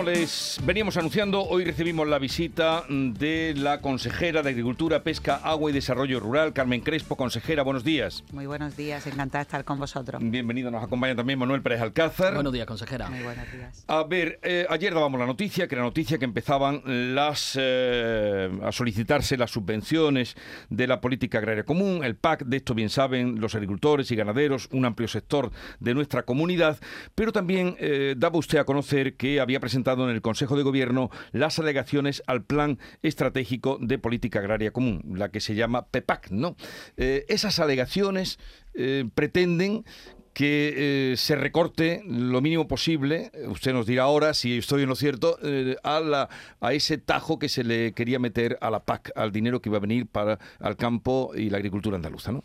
Como les veníamos anunciando, hoy recibimos la visita de la consejera de Agricultura, Pesca, Agua y Desarrollo Rural, Carmen Crespo. Consejera, buenos días. Muy buenos días, encantada de estar con vosotros. Bienvenido, nos acompaña también Manuel Pérez Alcázar. Buenos días, consejera. Muy buenos días. A ver, eh, ayer dábamos la noticia, que era noticia que empezaban las eh, a solicitarse las subvenciones de la política agraria común, el PAC, de esto bien saben los agricultores y ganaderos, un amplio sector de nuestra comunidad, pero también eh, daba usted a conocer que había presentado en el Consejo de Gobierno las alegaciones al Plan Estratégico de Política Agraria Común, la que se llama PEPAC, ¿no? Eh, esas alegaciones eh, pretenden que eh, se recorte lo mínimo posible, usted nos dirá ahora si estoy en lo cierto, a, la, a ese tajo que se le quería meter a la PAC, al dinero que iba a venir para el campo y la agricultura andaluza, ¿no?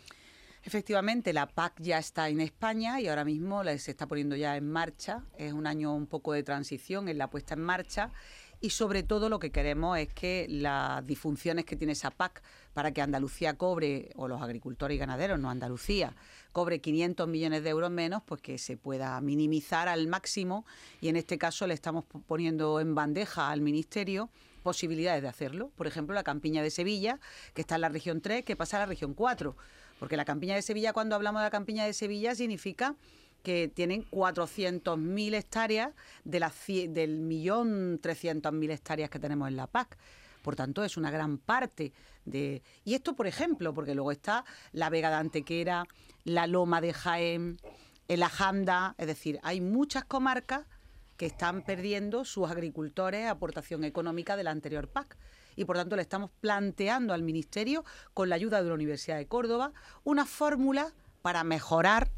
Efectivamente, la PAC ya está en España y ahora mismo se está poniendo ya en marcha. Es un año un poco de transición en la puesta en marcha y sobre todo lo que queremos es que las disfunciones que tiene esa PAC para que Andalucía cobre, o los agricultores y ganaderos, no Andalucía, cobre 500 millones de euros menos, pues que se pueda minimizar al máximo y en este caso le estamos poniendo en bandeja al Ministerio posibilidades de hacerlo. Por ejemplo, la campiña de Sevilla, que está en la región 3, que pasa a la región 4 porque la campiña de Sevilla, cuando hablamos de la campiña de Sevilla, significa que tienen 400.000 hectáreas de las del millón 300.000 hectáreas que tenemos en la PAC. Por tanto, es una gran parte de... Y esto, por ejemplo, porque luego está la Vega de Antequera, la Loma de Jaén, el Ajanda, es decir, hay muchas comarcas que están perdiendo sus agricultores aportación económica de la anterior PAC y por tanto le estamos planteando al Ministerio, con la ayuda de la Universidad de Córdoba, una fórmula para mejorar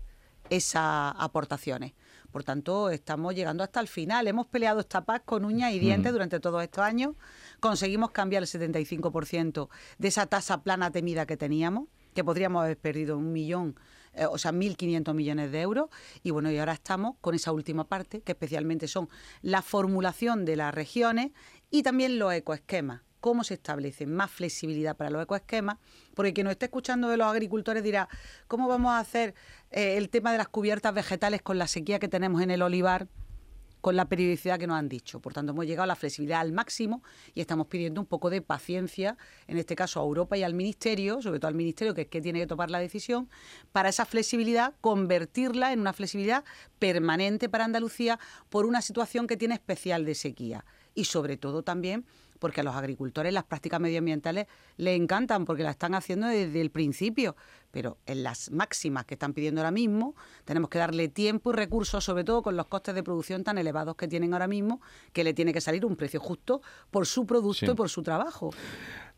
esas aportaciones. Por tanto, estamos llegando hasta el final. Hemos peleado esta paz con uñas y dientes durante todos estos años. Conseguimos cambiar el 75% de esa tasa plana temida que teníamos, que podríamos haber perdido un millón, eh, o sea, 1.500 millones de euros. Y bueno, y ahora estamos con esa última parte, que especialmente son la formulación de las regiones y también los ecoesquemas cómo se establece más flexibilidad para los ecoesquemas, porque quien nos esté escuchando de los agricultores dirá, ¿cómo vamos a hacer eh, el tema de las cubiertas vegetales con la sequía que tenemos en el olivar? con la periodicidad que nos han dicho. Por tanto, hemos llegado a la flexibilidad al máximo y estamos pidiendo un poco de paciencia, en este caso a Europa y al Ministerio, sobre todo al Ministerio, que es que tiene que tomar la decisión, para esa flexibilidad, convertirla en una flexibilidad permanente para Andalucía por una situación que tiene especial de sequía. Y sobre todo también porque a los agricultores las prácticas medioambientales les encantan porque las están haciendo desde el principio, pero en las máximas que están pidiendo ahora mismo tenemos que darle tiempo y recursos, sobre todo con los costes de producción tan elevados que tienen ahora mismo, que le tiene que salir un precio justo por su producto y por su trabajo.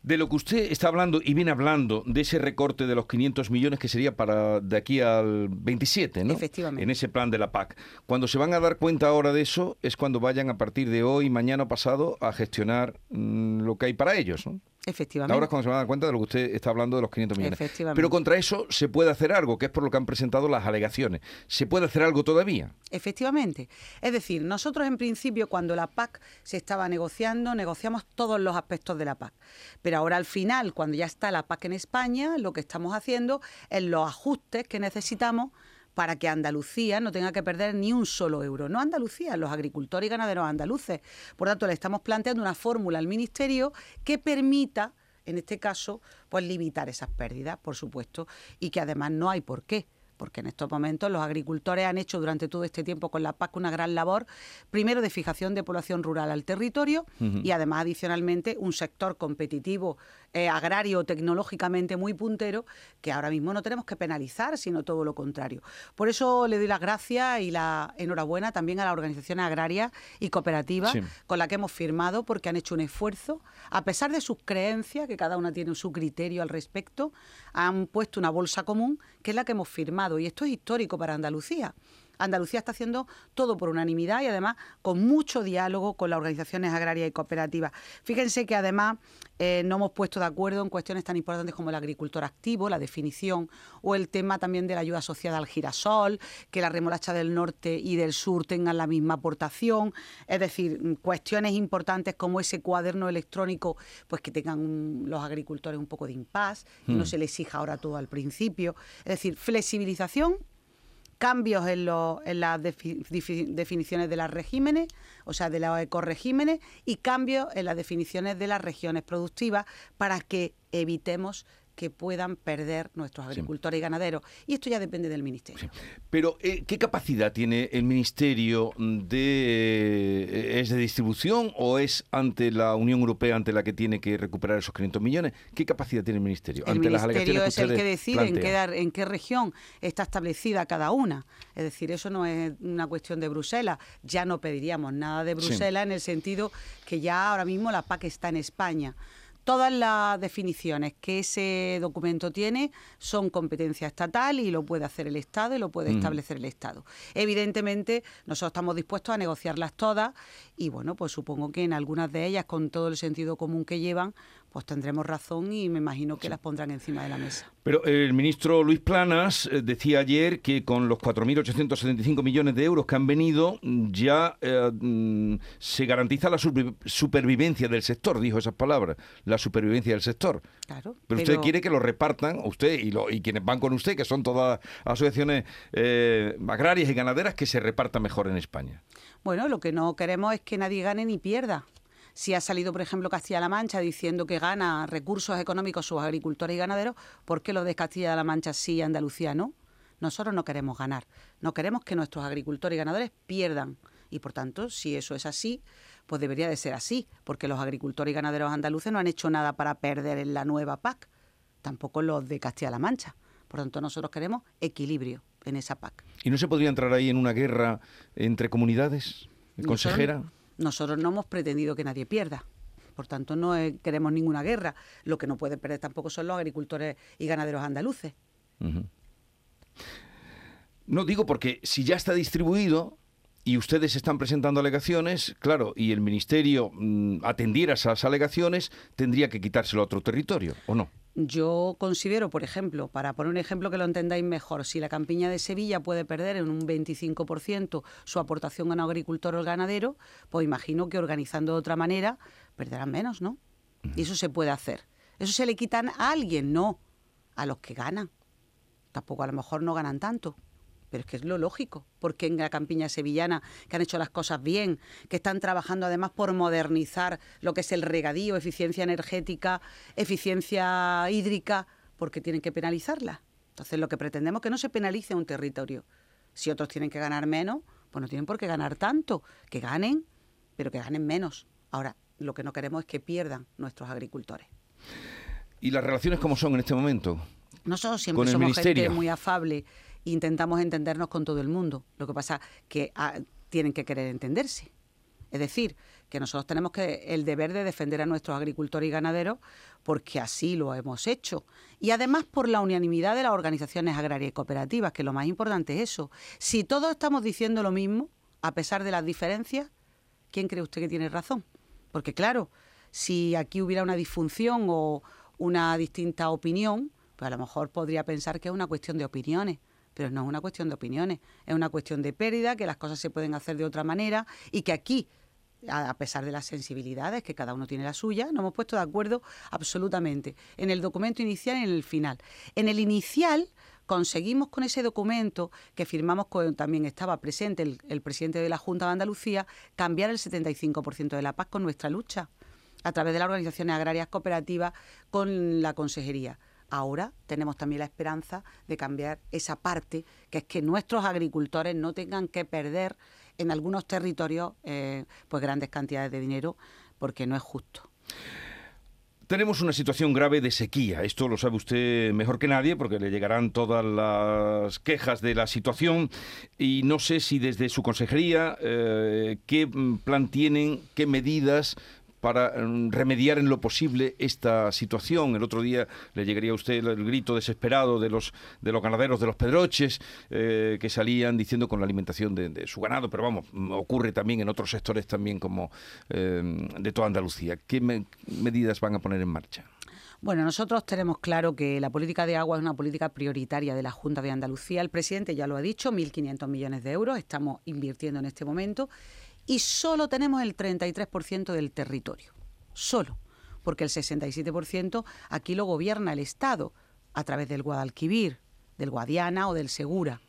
De lo que usted está hablando y viene hablando de ese recorte de los 500 millones que sería para de aquí al 27, ¿no? Efectivamente. En ese plan de la PAC. Cuando se van a dar cuenta ahora de eso es cuando vayan a partir de hoy, mañana pasado a gestionar mm, lo que hay para ellos, ¿no? Efectivamente. Ahora es cuando se van a dar cuenta de lo que usted está hablando de los 500 millones. Efectivamente. Pero contra eso se puede hacer algo, que es por lo que han presentado las alegaciones. ¿Se puede hacer algo todavía? Efectivamente. Es decir, nosotros en principio cuando la PAC se estaba negociando, negociamos todos los aspectos de la PAC. Pero ahora al final, cuando ya está la PAC en España, lo que estamos haciendo es los ajustes que necesitamos para que Andalucía no tenga que perder ni un solo euro. No Andalucía, los agricultores y ganaderos andaluces. Por tanto, le estamos planteando una fórmula al Ministerio que permita, en este caso, pues limitar esas pérdidas, por supuesto, y que además no hay por qué porque en estos momentos los agricultores han hecho durante todo este tiempo con la PAC una gran labor, primero de fijación de población rural al territorio y además adicionalmente un sector competitivo eh, agrario tecnológicamente muy puntero que ahora mismo no tenemos que penalizar, sino todo lo contrario. Por eso le doy las gracias y la enhorabuena también a las organizaciones agrarias y cooperativas con las que hemos firmado porque han hecho un esfuerzo, a pesar de sus creencias, que cada una tiene su criterio al respecto, han puesto una bolsa común que es la que hemos firmado y esto es histórico para Andalucía. Andalucía está haciendo todo por unanimidad y además con mucho diálogo con las organizaciones agrarias y cooperativas. Fíjense que además eh, no hemos puesto de acuerdo en cuestiones tan importantes como el agricultor activo, la definición, o el tema también de la ayuda asociada al girasol, que la remolacha del norte y del sur tengan la misma aportación, es decir, cuestiones importantes como ese cuaderno electrónico, pues que tengan los agricultores un poco de impas, y no hmm. se les exija ahora todo al principio, es decir, flexibilización cambios en, las definiciones de los regímenes, o sea, de los ecoregímenes, y cambios en las definiciones de las regiones productivas para que evitemos que puedan perder nuestros agricultores y ganaderos. Y esto ya depende del Ministerio. Pero, eh, ¿qué capacidad tiene el Ministerio de... Eh, ¿Es de distribución o es ante la Unión Europea ante la que tiene que recuperar esos 500 millones? ¿Qué capacidad tiene el Ministerio? El Ministerio es el que decide en qué, en qué región está establecida cada una. Es decir, eso no es una cuestión de Bruselas. Ya no pediríamos nada de Bruselas en el sentido que ya ahora mismo la PAC está en España. Todas las definiciones que ese documento tiene son competencia estatal y lo puede hacer el Estado y lo puede establecer el Estado. Evidentemente, nosotros estamos dispuestos a negociarlas todas y bueno, pues supongo que en algunas de ellas, con todo el sentido común que llevan, pues tendremos razón y me imagino que las pondrán encima de la mesa. Pero el ministro Luis Planas eh, decía ayer que con los 4.875 millones de euros que han venido ya eh, mm, se garantiza la supervivencia del sector, dijo esas palabras, la supervivencia del sector. Claro, pero, usted quiere que lo repartan, usted y, lo, y quienes van con usted, que son todas asociaciones eh, agrarias y ganaderas, que se reparta mejor en España. Bueno, lo que no queremos es que nadie gane ni pierda si ha salido, por ejemplo, Castilla-La Mancha diciendo que gana recursos económicos sus agricultores y ganaderos, ¿por qué los de Castilla-La Mancha sí y Andalucía no? Nosotros no queremos ganar, no queremos que nuestros agricultores y ganadores pierdan. Y por tanto, si eso es así, pues debería de ser así, porque los agricultores y ganaderos andaluces no han hecho nada para perder en la nueva PAC, tampoco los de Castilla-La Mancha. Por tanto, nosotros queremos equilibrio en esa PAC. ¿Y no se podría entrar ahí en una guerra entre comunidades, consejera? Nosotros no hemos pretendido que nadie pierda. Por tanto, no queremos ninguna guerra. Lo que no puede perder tampoco son los agricultores y ganaderos andaluces. No digo porque si ya está distribuido y ustedes están presentando alegaciones, claro, y el Ministerio mm, atendiera esas alegaciones, tendría que quitárselo a otro territorio, ¿o no? Yo considero, por ejemplo, para poner un ejemplo que lo entendáis mejor, si la campiña de Sevilla puede perder en un 25% su aportación a un agricultor o ganadero, pues imagino que organizando de otra manera perderán menos, ¿no? Y eso se puede hacer. ¿Eso se le quitan a alguien? No, a los que ganan. Tampoco a lo mejor no ganan tanto. Pero es que es lo lógico, porque en la campiña sevillana, que han hecho las cosas bien, que están trabajando además por modernizar lo que es el regadío, eficiencia energética, eficiencia hídrica, porque tienen que penalizarla. Entonces lo que pretendemos es que no se penalice un territorio. Si otros tienen que ganar menos, pues no tienen por qué ganar tanto, que ganen, pero que ganen menos. Ahora, lo que no queremos es que pierdan nuestros agricultores. ¿Y las relaciones cómo son en este momento? Nosotros siempre somos gente muy afable intentamos entendernos con todo el mundo. Lo que pasa que ah, tienen que querer entenderse. Es decir, que nosotros tenemos que el deber de defender a nuestros agricultores y ganaderos porque así lo hemos hecho. Y además por la unanimidad de las organizaciones agrarias y cooperativas, que lo más importante es eso. Si todos estamos diciendo lo mismo, a pesar de las diferencias, ¿quién cree usted que tiene razón? Porque claro, si aquí hubiera una disfunción o una distinta opinión, pues a lo mejor podría pensar que es una cuestión de opiniones pero no es una cuestión de opiniones, es una cuestión de pérdida, que las cosas se pueden hacer de otra manera y que aquí a pesar de las sensibilidades, que cada uno tiene la suya, nos hemos puesto de acuerdo absolutamente en el documento inicial y en el final. En el inicial conseguimos con ese documento que firmamos con, también estaba presente el, el presidente de la Junta de Andalucía, cambiar el 75% de la paz con nuestra lucha a través de las organizaciones agrarias cooperativas con la consejería ahora tenemos también la esperanza de cambiar esa parte, que es que nuestros agricultores no tengan que perder en algunos territorios eh, pues grandes cantidades de dinero, porque no es justo. Tenemos una situación grave de sequía. Esto lo sabe usted mejor que nadie porque le llegarán todas las quejas de la situación y no sé si desde su consejería eh, qué plan tienen, qué medidas para mm, remediar en lo posible esta situación. El otro día le llegaría a usted el, grito desesperado de los, de los ganaderos de los pedroches eh, que salían diciendo con la alimentación de, su ganado, pero vamos, mm, ocurre también en otros sectores también como eh, de toda Andalucía. ¿Qué medidas van a poner en marcha? Bueno, nosotros tenemos claro que la política de agua es una política prioritaria de la Junta de Andalucía. El presidente ya lo ha dicho, 1.500 millones de euros estamos invirtiendo en este momento y solo tenemos el 33% del territorio. Solo. Porque el 67% aquí lo gobierna el Estado a través del Guadalquivir, del Guadiana o del Segura.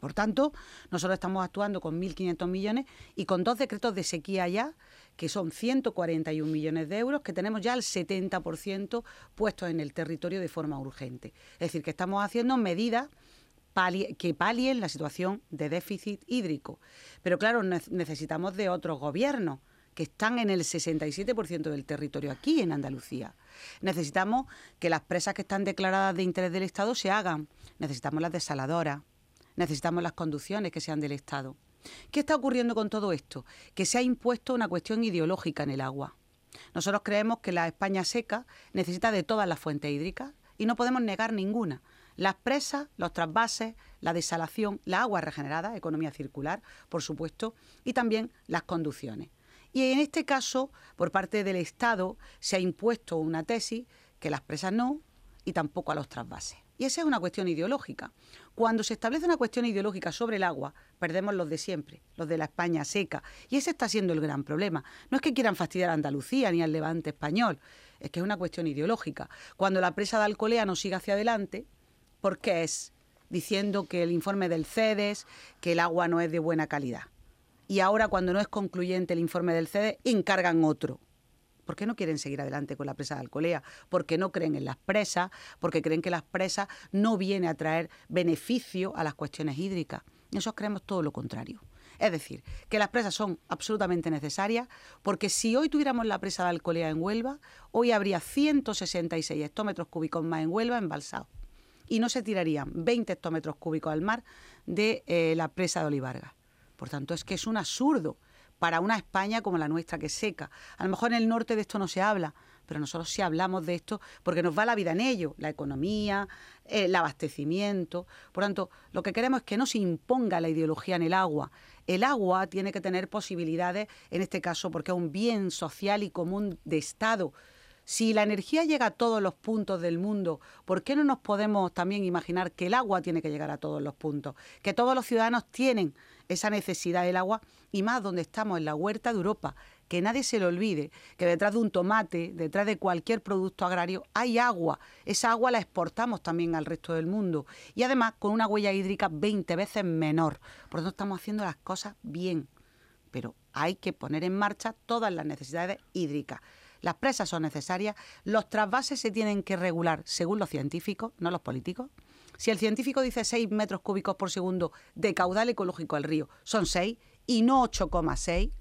Por tanto, nosotros estamos actuando con 1.500 millones y con dos decretos de sequía ya, que son 141 millones de euros, que tenemos ya el 70% puestos en el territorio de forma urgente. Es decir, que estamos haciendo medidas que palien la situación de déficit hídrico. Pero claro, necesitamos de otros gobiernos que están en el 67% del territorio aquí en Andalucía. Necesitamos que las presas que están declaradas de interés del Estado se hagan. Necesitamos las desaladoras. Necesitamos las conducciones que sean del Estado. ¿Qué está ocurriendo con todo esto? Que se ha impuesto una cuestión ideológica en el agua. Nosotros creemos que la España seca necesita de todas las fuentes hídricas y no podemos negar ninguna. Las presas, los trasvases, la desalación, la agua regenerada, economía circular, por supuesto, y también las conducciones. Y en este caso, por parte del Estado, se ha impuesto una tesis que las presas no y tampoco a los trasvases. Y esa es una cuestión ideológica. Cuando se establece una cuestión ideológica sobre el agua, perdemos los de siempre, los de la España seca. Y ese está siendo el gran problema. No es que quieran fastidiar a Andalucía ni al levante español, es que es una cuestión ideológica. Cuando la presa de Alcolea no sigue hacia adelante, ¿Por qué es? Diciendo que el informe del CEDES, que el agua no es de buena calidad. Y ahora, cuando no es concluyente el informe del CEDES, encargan otro. ¿Por qué no quieren seguir adelante con la presa de Alcolea? Porque no creen en las presas, porque creen que las presas no vienen a traer beneficio a las cuestiones hídricas. Nosotros creemos todo lo contrario. Es decir, que las presas son absolutamente necesarias, porque si hoy tuviéramos la presa de Alcolea en Huelva, hoy habría 166 hectómetros cúbicos más en Huelva embalsados y no se tirarían 20 hectómetros cúbicos al mar de eh, la presa de Olivarga. Por tanto, es que es un absurdo para una España como la nuestra, que seca. A lo mejor en el norte de esto no se habla, pero nosotros sí hablamos de esto porque nos va la vida en ello, la economía, el abastecimiento. Por tanto, lo que queremos es que no se imponga la ideología en el agua. El agua tiene que tener posibilidades, en este caso, porque es un bien social y común de Estado si la energía llega a todos los puntos del mundo, ¿por qué no nos podemos también imaginar que el agua tiene que llegar a todos los puntos? Que todos los ciudadanos tienen esa necesidad del agua y más donde estamos, en la huerta de Europa. Que nadie se le olvide que detrás de un tomate, detrás de cualquier producto agrario, hay agua. Esa agua la exportamos también al resto del mundo. Y además con una huella hídrica 20 veces menor. Por eso estamos haciendo las cosas bien. Pero hay que poner en marcha todas las necesidades hídricas. Las presas son necesarias, los trasvases se tienen que regular según los científicos, no los políticos. Si el científico dice 6 metros cúbicos por segundo de caudal ecológico al río, son 6 y no 8,6,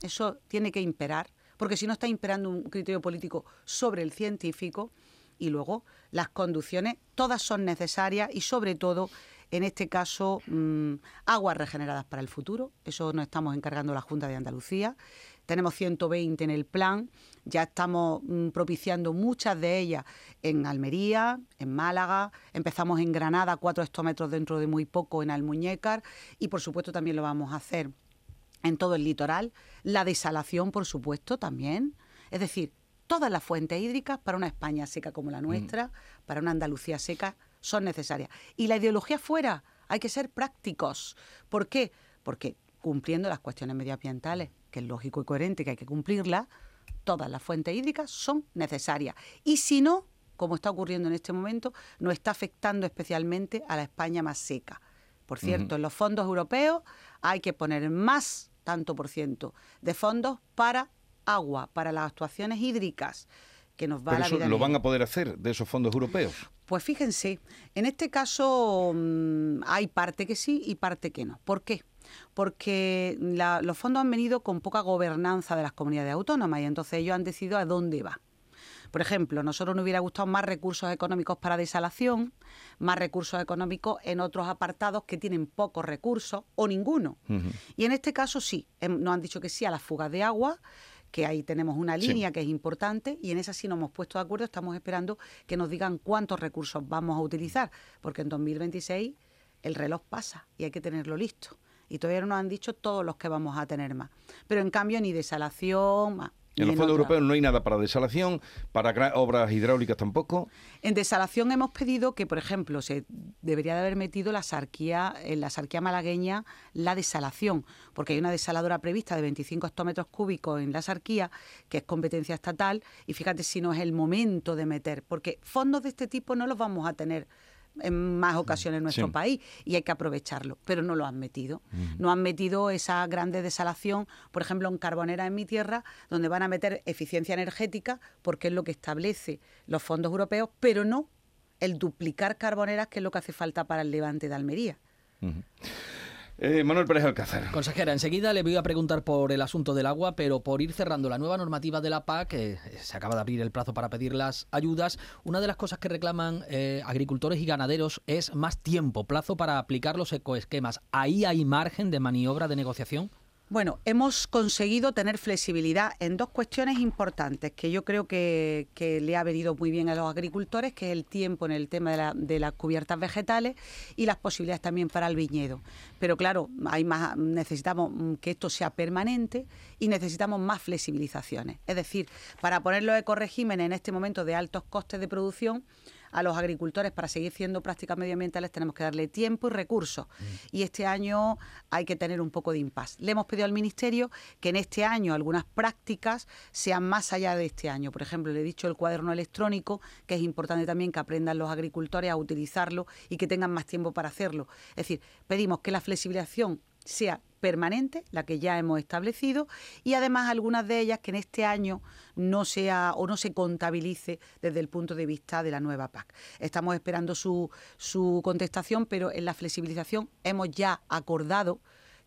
eso tiene que imperar, porque si no está imperando un criterio político sobre el científico y luego las conducciones, todas son necesarias y sobre todo en este caso mm, aguas regeneradas para el futuro, eso nos estamos encargando la Junta de Andalucía tenemos 120 en el plan, ya estamos mm, propiciando muchas de ellas en Almería, en Málaga, empezamos en Granada, cuatro hectómetros dentro de muy poco en Almuñécar y por supuesto también lo vamos a hacer en todo el litoral, la desalación por supuesto también, es decir, todas las fuentes hídricas para una España seca como la nuestra, mm. para una Andalucía seca, son necesarias. Y la ideología fuera, hay que ser prácticos. ¿Por qué? Porque cumpliendo las cuestiones medioambientales, que es lógico y coherente que hay que cumplirla, todas las fuentes hídricas son necesarias. Y si no, como está ocurriendo en este momento, no está afectando especialmente a la España más seca. Por cierto, en los fondos europeos hay que poner más tanto por ciento de fondos para agua, para las actuaciones hídricas que nos va a la eso lo van a poder hacer de esos fondos europeos. Pues fíjense, en este caso mm, hay parte que sí y parte que no. ¿Por qué? Porque los fondos han venido con poca gobernanza de las comunidades autónomas y entonces ellos han decidido a dónde va. Por ejemplo, nosotros nos hubiera gustado más recursos económicos para desalación, más recursos económicos en otros apartados que tienen pocos recursos o ninguno. Y en este caso sí, nos han dicho que sí a las fugas de agua, que ahí tenemos una línea que es importante y en esa sí nos hemos puesto de acuerdo, estamos esperando que nos digan cuántos recursos vamos a utilizar, porque en 2026 el reloj pasa y hay que tenerlo listo. Y todavía no nos han dicho todos los que vamos a tener más. Pero en cambio ni desalación, en los fondos europeos no hay nada para desalación, para obras hidráulicas tampoco. En desalación hemos pedido que, por ejemplo, se debería de haber metido la sarquía, en la sarquía malagueña la desalación, porque hay una desaladora prevista de 25 hectómetros cúbicos en la sarquía, que es competencia estatal, y fíjate si no es el momento de meter, porque fondos de este tipo no los vamos a tener en más ocasiones en nuestro país y hay que aprovecharlo, pero no lo han metido. No han metido esa grande desalación, por ejemplo, en Carbonera en mi tierra, donde van a meter eficiencia energética porque es lo que establece los fondos europeos, pero no el duplicar carboneras, que es lo que hace falta para el levante de Almería. Eh, Manuel Pérez Alcázar. Consejera, enseguida le voy a preguntar por el asunto del agua, pero por ir cerrando la nueva normativa de la PAC, que se acaba de abrir el plazo para pedir las ayudas, una de las cosas que reclaman eh, agricultores y ganaderos es más tiempo, plazo para aplicar los ecoesquemas. ¿Ahí hay margen de maniobra de negociación? Bueno, hemos conseguido tener flexibilidad en dos cuestiones importantes que yo creo que, le ha venido muy bien a los agricultores, que es el tiempo en el tema de, las cubiertas vegetales y las posibilidades también para el viñedo. Pero claro, hay más, necesitamos que esto sea permanente y necesitamos más flexibilizaciones. Es decir, para poner los ecoregímenes en este momento de altos costes de producción, a los agricultores para seguir haciendo prácticas medioambientales tenemos que darle tiempo y recursos. Mm. Y este año hay que tener un poco de impas. Le hemos pedido al Ministerio que en este año algunas prácticas sean más allá de este año. Por ejemplo, le he dicho el cuaderno electrónico, que es importante también que aprendan los agricultores a utilizarlo y que tengan más tiempo para hacerlo. Es decir, pedimos que la flexibilización sea permanente, la que ya hemos establecido, y además algunas de ellas que en este año no sea o no se contabilice desde el punto de vista de la nueva PAC. Estamos esperando su, su contestación, pero en la flexibilización hemos ya acordado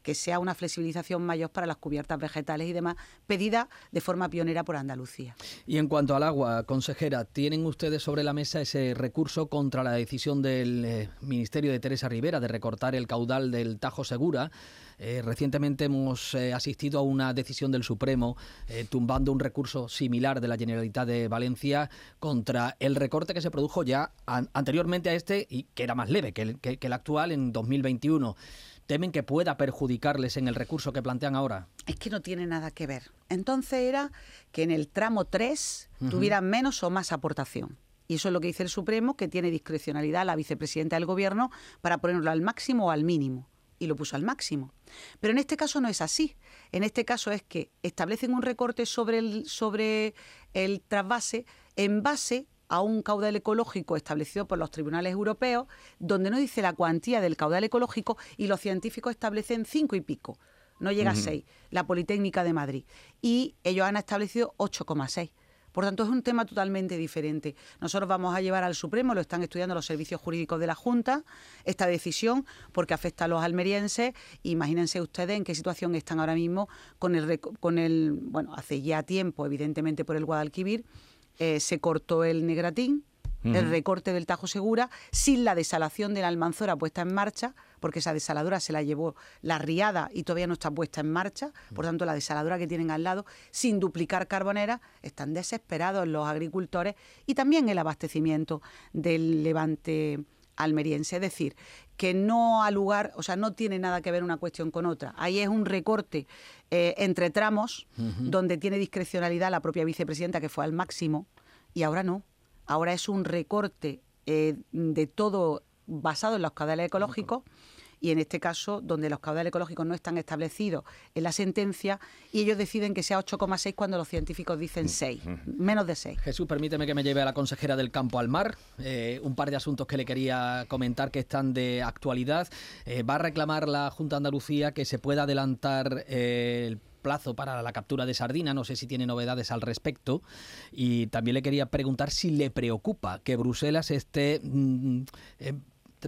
que sea una flexibilización mayor para las cubiertas vegetales y demás, pedida de forma pionera por Andalucía. Y en cuanto al agua, consejera, ¿tienen ustedes sobre la mesa ese recurso contra la decisión del eh, Ministerio de Teresa Rivera de recortar el caudal del Tajo Segura? Eh, recientemente hemos eh, asistido a una decisión del Supremo tumbando un recurso similar de la Generalitat de Valencia contra el recorte que se produjo ya anteriormente a este y que era más leve que el, que el actual en 2021 temen que pueda perjudicarles en el recurso que plantean ahora? Es que no tiene nada que ver. Entonces era que en el tramo 3 tuvieran menos o más aportación. Y eso es lo que dice el Supremo, que tiene discrecionalidad la vicepresidenta del Gobierno para ponerlo al máximo o al mínimo. Y lo puso al máximo. Pero en este caso no es así. En este caso es que establecen un recorte sobre el, sobre el trasvase en base a un caudal ecológico establecido por los tribunales europeos, donde no dice la cuantía del caudal ecológico y los científicos establecen cinco y pico, no llega a seis, la Politécnica de Madrid. Y ellos han establecido 8,6. Por tanto, es un tema totalmente diferente. Nosotros vamos a llevar al Supremo, lo están estudiando los servicios jurídicos de la Junta, esta decisión, porque afecta a los almerienses. Imagínense ustedes en qué situación están ahora mismo con el, con el bueno, hace ya tiempo, evidentemente, por el Guadalquivir, eh, se cortó el Negratín, el recorte del Tajo Segura, sin la desalación de la Almanzora puesta en marcha, porque esa desaladora se la llevó la riada y todavía no está puesta en marcha, por tanto la desaladora que tienen al lado, sin duplicar carbonera, están desesperados los agricultores y también el abastecimiento del levante almeriense. Es decir, que no ha lugar, o sea, no tiene nada que ver una cuestión con otra. Ahí es un recorte eh, entre tramos, donde tiene discrecionalidad la propia vicepresidenta, que fue al máximo, y ahora no. Ahora es un recorte eh, de todo basado en los caudales ecológicos y en este caso donde los caudales ecológicos no están establecidos en la sentencia y ellos deciden que sea 8,6 cuando los científicos dicen 6, menos de 6. Jesús, permíteme que me lleve a la consejera del campo al mar. Eh, un par de asuntos que le quería comentar que están de actualidad. Eh, va a reclamar la Junta de Andalucía que se pueda adelantar eh, el plazo para la captura de sardina. No sé si tiene novedades al respecto. Y también le quería preguntar si le preocupa que Bruselas esté mm,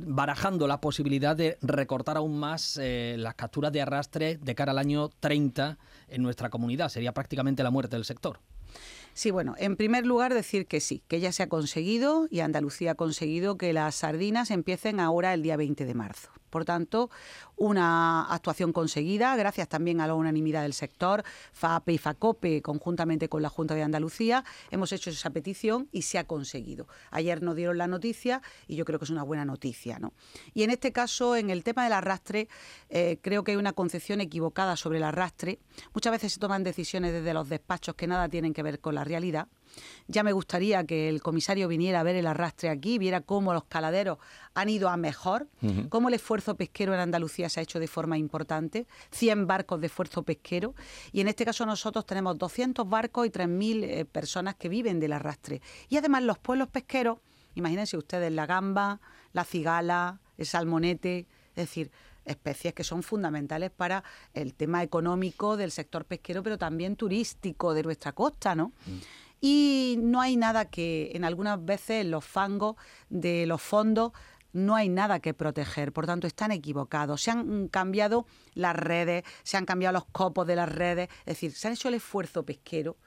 barajando la posibilidad de recortar aún más eh, las capturas de arrastre de cara al año 30 en nuestra comunidad. Sería prácticamente la muerte del sector. Sí, bueno, en primer lugar decir que sí, que ya se ha conseguido y Andalucía ha conseguido que las sardinas empiecen ahora el día 20 de marzo. Por tanto, una actuación conseguida, gracias también a la unanimidad del sector, FAPE y FACOPE, conjuntamente con la Junta de Andalucía, hemos hecho esa petición y se ha conseguido. Ayer nos dieron la noticia y yo creo que es una buena noticia. ¿no? Y en este caso, en el tema del arrastre, eh, creo que hay una concepción equivocada sobre el arrastre. Muchas veces se toman decisiones desde los despachos que nada tienen que ver con la realidad. Ya me gustaría que el comisario viniera a ver el arrastre aquí, viera cómo los caladeros han ido a mejor, cómo el esfuerzo pesquero en Andalucía se ha hecho de forma importante, 100 barcos de esfuerzo pesquero, y en este caso nosotros tenemos 200 barcos y 3.000 eh, personas que viven del arrastre. Y además los pueblos pesqueros, imagínense ustedes la gamba, la cigala, el salmonete, es decir, especies que son fundamentales para el tema económico del sector pesquero, pero también turístico de nuestra costa, ¿no? Mm y no hay nada que, en algunas veces, los fangos de los fondos no hay nada que proteger, por tanto están equivocados. Se han cambiado las redes, se han cambiado los copos de las redes, es decir, se ha hecho el esfuerzo pesquero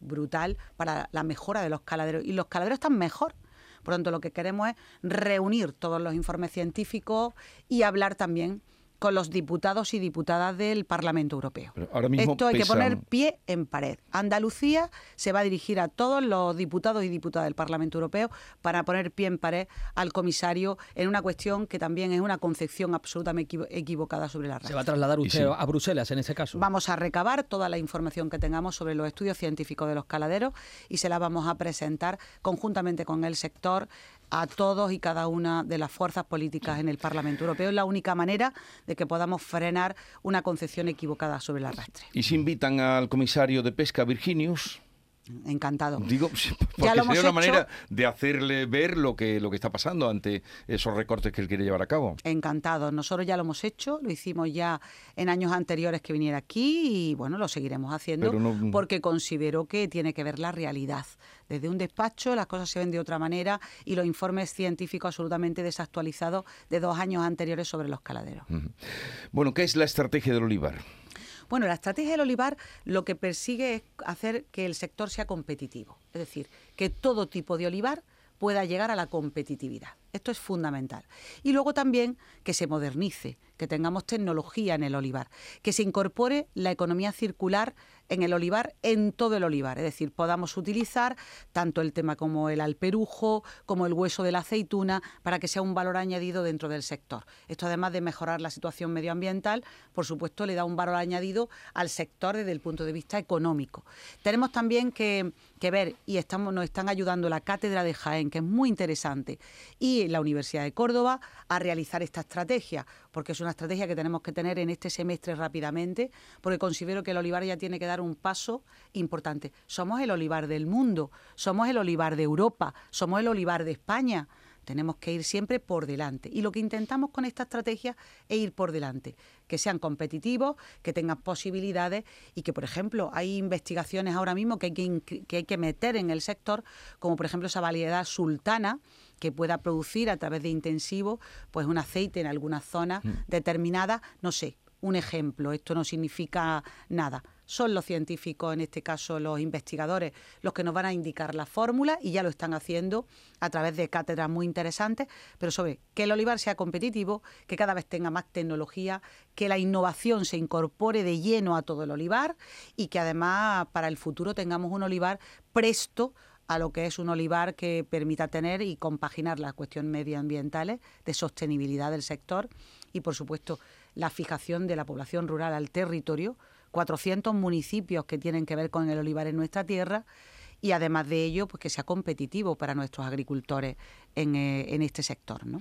brutal para la mejora de los caladeros y los caladeros están mejor. Por tanto, lo que queremos es reunir todos los informes científicos y hablar también con los diputados y diputadas del Parlamento Europeo. Esto hay que poner pie en pared. Andalucía se va a dirigir a todos los diputados y diputadas del Parlamento Europeo para poner pie en pared al comisario en una cuestión que también es una concepción absolutamente equivocada sobre la red. ¿Se va a trasladar usted a Bruselas en ese caso? Vamos a recabar toda la información que tengamos sobre los estudios científicos de los caladeros y se la vamos a presentar conjuntamente con el sector a todos y cada una de las fuerzas políticas en el Parlamento Europeo. Es la única manera de que podamos frenar una concepción equivocada sobre el arrastre. ¿Y si invitan al comisario de pesca, Virginius? Encantado. Digo, porque sería una manera de hacerle ver lo que, lo que está pasando ante esos recortes que él quiere llevar a cabo. Encantado. Nosotros ya lo hemos hecho, lo hicimos ya en años anteriores que viniera aquí y bueno, lo seguiremos haciendo porque considero que tiene que ver la realidad. Desde un despacho las cosas se ven de otra manera y los informes científicos absolutamente desactualizados de dos años anteriores sobre los caladeros. Bueno, ¿qué es la estrategia del olivar? Bueno, la estrategia del olivar lo que persigue es hacer que el sector sea competitivo, es decir, que todo tipo de olivar pueda llegar a la competitividad. Esto es fundamental. Y luego también que se modernice, que tengamos tecnología en el olivar, que se incorpore la economía circular en el olivar, en todo el olivar. Es decir, podamos utilizar tanto el tema como el alperujo, como el hueso de la aceituna, para que sea un valor añadido dentro del sector. Esto, además de mejorar la situación medioambiental, por supuesto, le da un valor añadido al sector desde el punto de vista económico. Tenemos también que, ver, y estamos, nos están ayudando la Cátedra de Jaén, que es muy interesante, y la Universidad de Córdoba a realizar esta estrategia, porque es una estrategia que tenemos que tener en este semestre rápidamente, porque considero que el olivar ya tiene que dar un paso importante. Somos el olivar del mundo, somos el olivar de Europa, somos el olivar de España. Tenemos que ir siempre por delante. Y lo que intentamos con esta estrategia es ir por delante, que sean competitivos, que tengan posibilidades y que, por ejemplo, hay investigaciones ahora mismo que hay que, que, hay que meter en el sector, como por ejemplo esa variedad sultana, que pueda producir a través de intensivos pues un aceite en alguna zona mm. determinada, no sé, un ejemplo, esto no significa nada. Son los científicos, en este caso los investigadores, los que nos van a indicar la fórmula y ya lo están haciendo a través de cátedras muy interesantes, pero sobre que el olivar sea competitivo, que cada vez tenga más tecnología, que la innovación se incorpore de lleno a todo el olivar y que además para el futuro tengamos un olivar presto a lo que es un olivar que permita tener y compaginar las cuestiones medioambientales de sostenibilidad del sector y, por supuesto, la fijación de la población rural al territorio, 400 municipios que tienen que ver con el olivar en nuestra tierra y además de ello, pues que sea competitivo para nuestros agricultores en, eh, este sector. ¿no?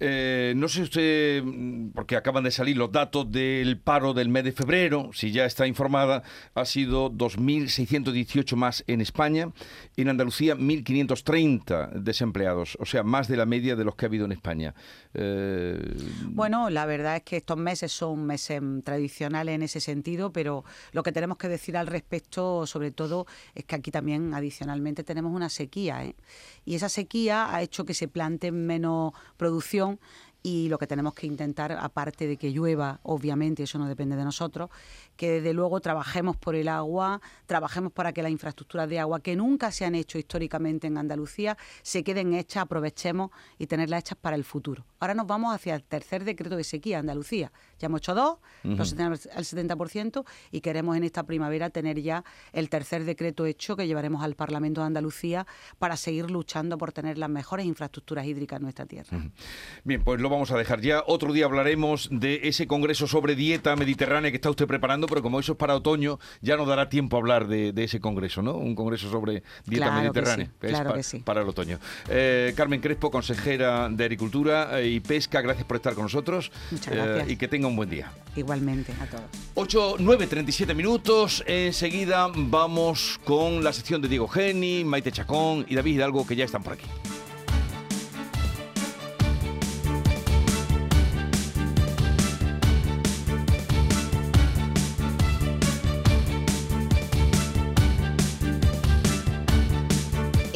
Eh, no sé usted, mm, porque acaban de salir los datos del paro del mes de febrero, si ya está informada, ha sido 2.618 más en España, en Andalucía 1.530 desempleados, o sea, más de la media de los que ha habido en España. Eh, bueno, la verdad es que estos meses son meses tradicionales en ese sentido, pero lo que tenemos que decir al respecto, sobre todo, es que aquí también adicionalmente tenemos una sequía, y esa sequía ha hecho que se plante menos producción y lo que tenemos que intentar, aparte de que llueva, obviamente, eso no depende de nosotros, que desde luego trabajemos por el agua, trabajemos para que las infraestructuras de agua que nunca se han hecho históricamente en Andalucía se queden hechas, aprovechemos y tenerlas hechas para el futuro. Ahora nos vamos hacia el tercer decreto de sequía Andalucía. Ya hemos hecho dos, los el 70%, y queremos en esta primavera tener ya el tercer decreto hecho que llevaremos al Parlamento de Andalucía para seguir luchando por tener las mejores infraestructuras hídricas en nuestra tierra. Bien, pues lo vamos a dejar ya. Otro día hablaremos de ese congreso sobre dieta mediterránea que está usted preparando, pero como eso es para otoño, ya no dará tiempo a hablar de, ese congreso, ¿no? Un congreso sobre dieta mediterránea. claro que sí. Para el otoño. Eh, Carmen Crespo, consejera de Agricultura eh, y Pesca, gracias por estar con nosotros. Muchas gracias. Eh, y que tenga un buen día. Igualmente, a todos. 8, 9, 37 minutos. Enseguida vamos con la sección de Diego Geni, Maite Chacón y David Hidalgo, que ya están por aquí.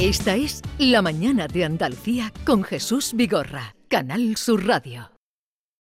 Esta es La Mañana de Andalucía con Jesús Vigorra, Canal Sur Radio.